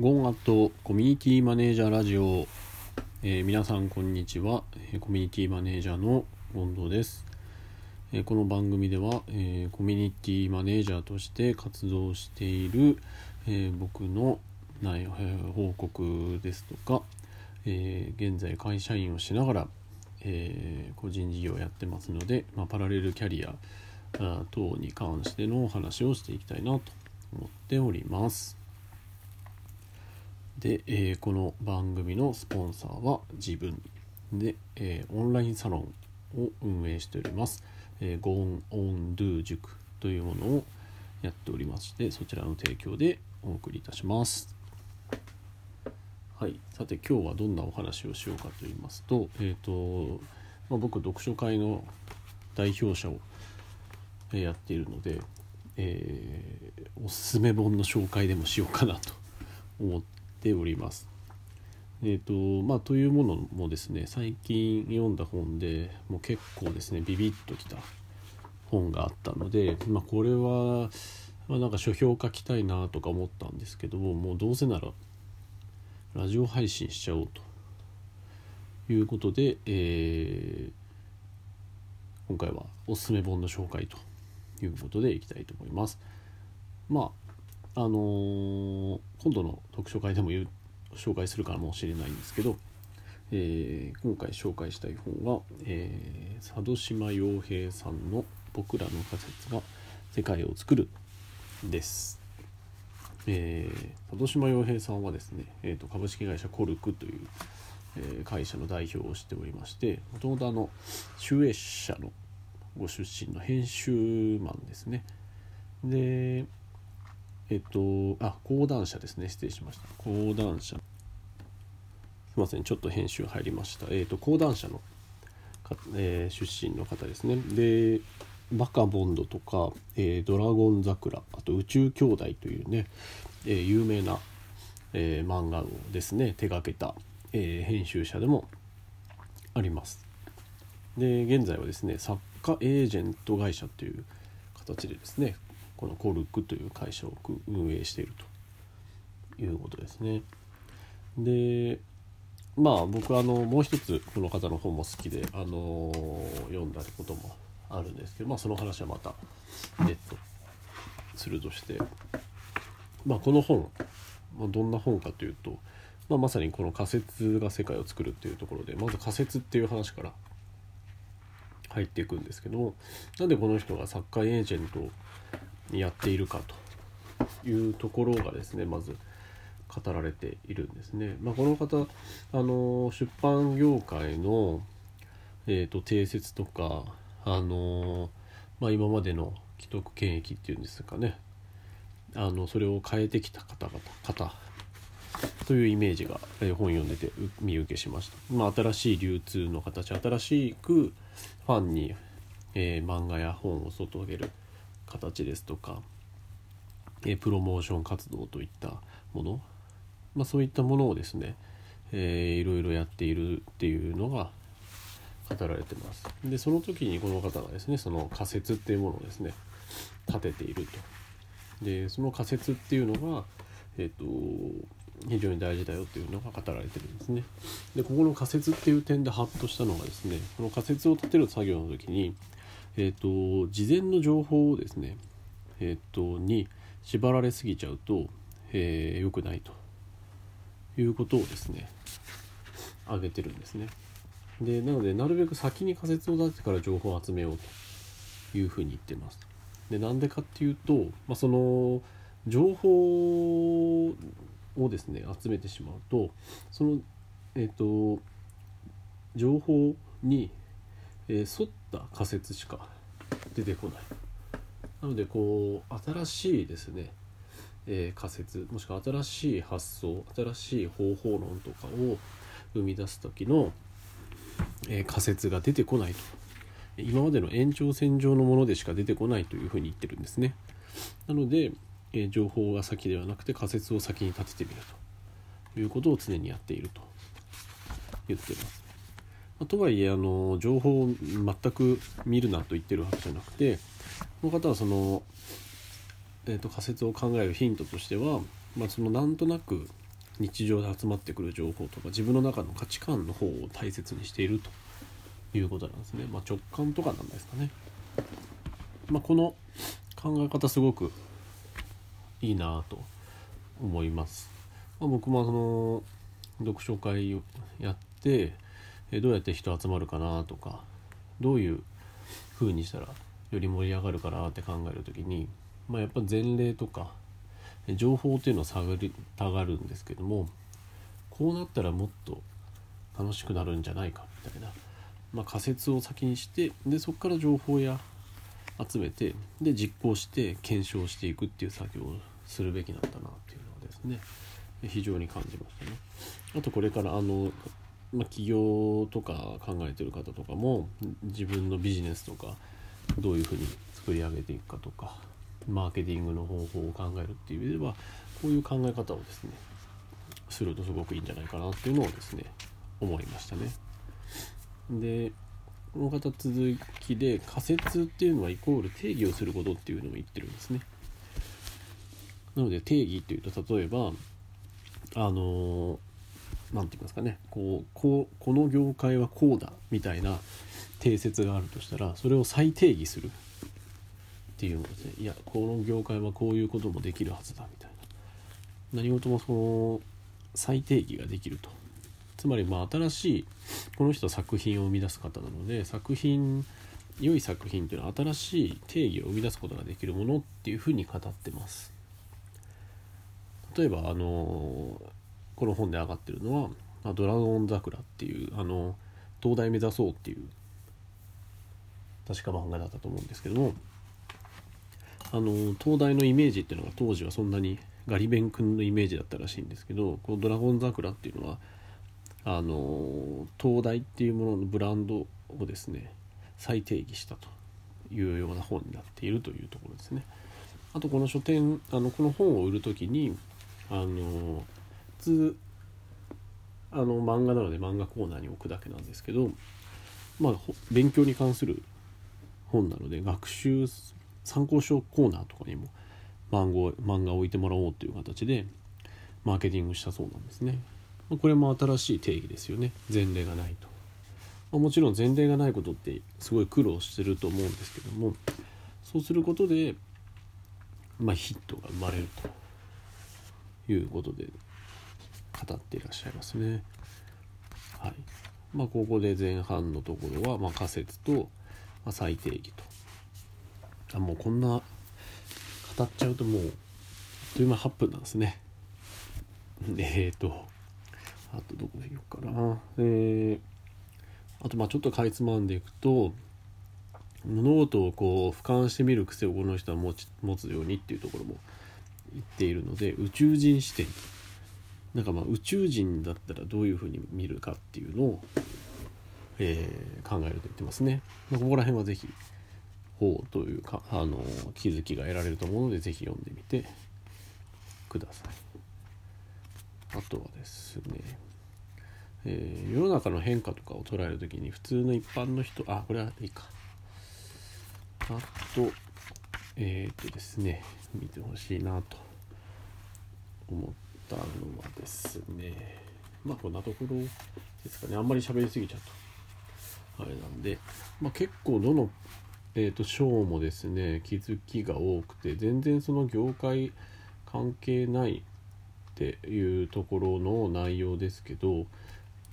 ゴンアットコミュニティマネージャーラジオ、えー皆さんこんにちは。コミュニティマネージャーの権藤です、えーこの番組では、えーコミュニティマネージャーとして活動している、え僕の内容、えー報告ですとか、え現在会社員をしながら、え個人事業をやってますので、まあ、パラレルキャリア等に関してのお話をしていきたいなと思っております。で、えーこの番組のスポンサーは自分。で、えーオンラインサロンを運営しております、えー、ゴンオンドゥ塾というものをやっておりましてそちらの提供でお送りいたします。はい。さて今日はどんなお話をしようかと言いますとえっ、と、まあ、僕読書会の代表者をやっているので、えーおすすめ本の紹介でもしようかなと思っております。えーとまあ、というものもですね最近読んだ本でもう結構ですねビビッときた本があったので、まあ、これは、まあ、なんか書評書きたいなとか思ったんですけどももうどうせならラジオ配信しちゃおうということで、えー今回はおすすめ本の紹介ということでいきたいと思います。まああのー今度の読書会でも紹介するかもしれないんですけど、えー今回紹介したい本は、えー佐渡島洋平さんの「僕らの仮説が世界を作る」です。えー佐渡島洋平さんはですね、えーと株式会社コルクという、えー会社の代表をしておりましてもともとあの集英社のご出身の編集マンですねでえっとあ講談社ですね。失礼しました。講談社。すいません。ちょっと編集入りました。えっと講談社のか、えー出身の方ですね。でバカボンドとか、えードラゴン桜あと宇宙兄弟というね、えー有名な、えー漫画をですね手がけた、えー編集者でもあります。で現在はですね作家エージェント会社という形でですねこのコルクという会社を運営していると。いうことですね。でまあ僕はあのもう一つこの方の本も好きであの読んだこともあるんですけどまあその話はまた別途するとして。まあこの本、まあ、どんな本かというと、まあ、まさにこの仮説が世界を作るっていうところでまず仮説っていう話から入っていくんですけどもなんでこの人がサッカーエージェントやっているかというところがですねまず語られているんですね。まあ、この方あの出版業界の、えー、と定説とかあの、まあ、今までの既得権益っていうんですかねあのそれを変えてきた方々方というイメージが、えー本読んでて見受けしました。まあ、新しい流通の形新しくファンに、えー漫画や本を届ける形ですとか、えプロモーション活動といったもの、まあ、そういったものをですね、えーいろいろやっているっていうのが語られてます。でその時にこの方がですねその仮説っていうものをですね立てていると。でその仮説っていうのが、えっと非常に大事だよっていうのが語られてるんですね。でここの仮説っていう点でハッとしたのがですねこの仮説を立てる作業の時に、えっと事前の情報をですね、えっとに縛られすぎちゃうと、えー良くないということをですね挙げてるんですね。でなのでなるべく先に仮説を立ててから情報を集めようというふうに言ってます。でなんでかっていうと、まあ、その情報をですね集めてしまうとそのえっ、と情報に、えー沿った仮説しか出てこない。なのでこう新しいですね、えー仮説もしくは新しい発想新しい方法論とかを生み出す時の、えー仮説が出てこないと。今までの延長線上のものでしか出てこないというふうに言ってるんですね。なので、えー情報が先ではなくて仮説を先に立ててみるということを常にやっていると言ってます。まあとはいえあの情報を全く見るなと言ってるわけじゃなくてこの方はその、えー、と仮説を考えるヒントとしては、まあ、そのなんとなく日常で集まってくる情報とか自分の中の価値観の方を大切にしているということなんですね、まあ、直感とかなんですかね、まあ、この考え方すごくいいなと思います、まあ、僕もその読書会をやってえどうやって人集まるかなとかどういう風にしたらより盛り上がるかなって考える時に、まあ、やっぱ前例とか情報っていうのは探りたがるんですけどもこうなったらもっと楽しくなるんじゃないかみたいな、まあ、仮説を先にしてでそこから情報や集めてで実行して検証していくっていう作業をするべきなんだなっていうのはですね非常に感じましたね。あとこれからあの、まあ、起業とか考えてる方とかも自分のビジネスとかどういうふうに作り上げていくかとかマーケティングの方法を考えるっていう意味ではこういう考え方をですねするとすごくいいんじゃないかなっていうのをですね思いましたね。でこの方続きで仮説っていうのはイコール定義をすることっていうのを言ってるんですね。なので定義っていうと例えばあの何て言いますかねこうこうこの業界はこうだみたいな定説があるとしたらそれを再定義する。っていうのですねいやこの業界はこういうこともできるはずだみたいな。何事もその再定義ができると。つまりまあ新しいこの人は作品を生み出す方なので作品良い作品っていうのは新しい定義を生み出すことができるものっていうふうに語ってます。例えばあのこの本で上がってるのは「ドラゴン桜」っていうあの東大目指そうっていう確か漫画だったと思うんですけどもあの東大のイメージっていうのが当時はそんなにガリ勉君のイメージだったらしいんですけどこの「ドラゴン桜」っていうのはあの東大っていうもののブランドをですね再定義したというような本になっているというところですね。あとこの書店あのこの本を売る時にあの通あの漫画なので漫画コーナーに置くだけなんですけどまあ勉強に関する本なので学習参考書コーナーとかにも漫画を置いてもらおうという形でマーケティングしたそうなんですね。これも新しい定義ですよね前例がないと。もちろん前例がないことってすごい苦労してると思うんですけどもそうすることで、まあ、ヒットが生まれるということで語っていらっしゃいますね。はいまあ、ここで前半のところは、まあ、仮説と、まあ、再定義とあもうこんな語っちゃうともうあっという間8分なんですね。えっ、ー、とあとどこで言おうかな。えー、あとまあちょっとかいつまんでいくと物事をこう俯瞰してみる癖をこの人は持ち持つようにっていうところも言っているので宇宙人視点なんかまあ宇宙人だったらどういうふうに見るかっていうのを、えー、考えると言ってますね。まあ、ここら辺は是非法というかあの気づきが得られると思うので是非読んでみてください。あとはですね、えー、世の中の変化とかを捉える時に普通の一般の人あこれはいいか。あとえっ、ー、とですね見てほしいなと思ってたのはですねまあこんなところですかね。あんまり喋りすぎちゃうとあれなんで、まあ、結構どの、えーと、章もですね気づきが多くて全然その業界関係ないっていうところの内容ですけど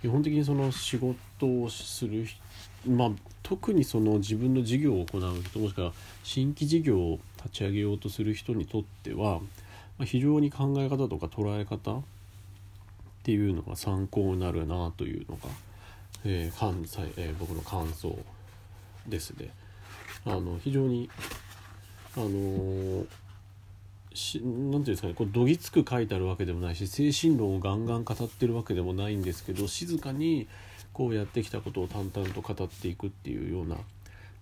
基本的にその仕事をするまあ特にその自分の事業を行う人もしくは新規事業を立ち上げようとする人にとっては非常に考え方とか捉え方っていうのが参考になるなというのが、えー、関西、えー、僕の感想ですね。あの非常にあのー、しなんていうんですかねこうどぎつく書いてあるわけでもないし精神論をガンガン語ってるわけでもないんですけど静かにこうやってきたことを淡々と語っていくっていうような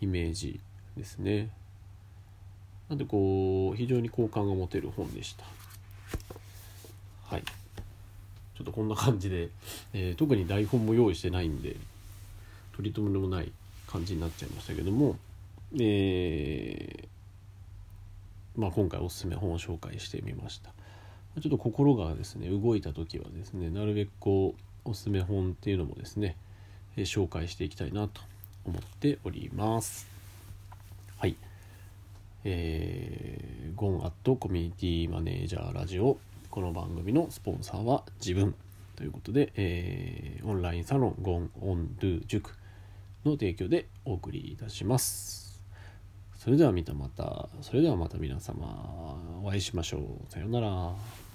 イメージですね。なんでこう非常に好感が持てる本でした。はい。ちょっとこんな感じで、えー、特に台本も用意してないんで取り留めもない感じになっちゃいましたけどもえー、まあ今回おすすめ本を紹介してみました。ちょっと心がですね動いた時はですねなるべくこうおすすめ本っていうのもですね、え紹介していきたいなと思っております。はい。えー、ゴンアットコミュニティマネージャーラジオ。この番組のスポンサーは自分ということで、えー、オンラインサロンゴンオンドゥ塾の提供でお送りいたします。それではまたまたそれではまた皆様お会いしましょう。さようなら。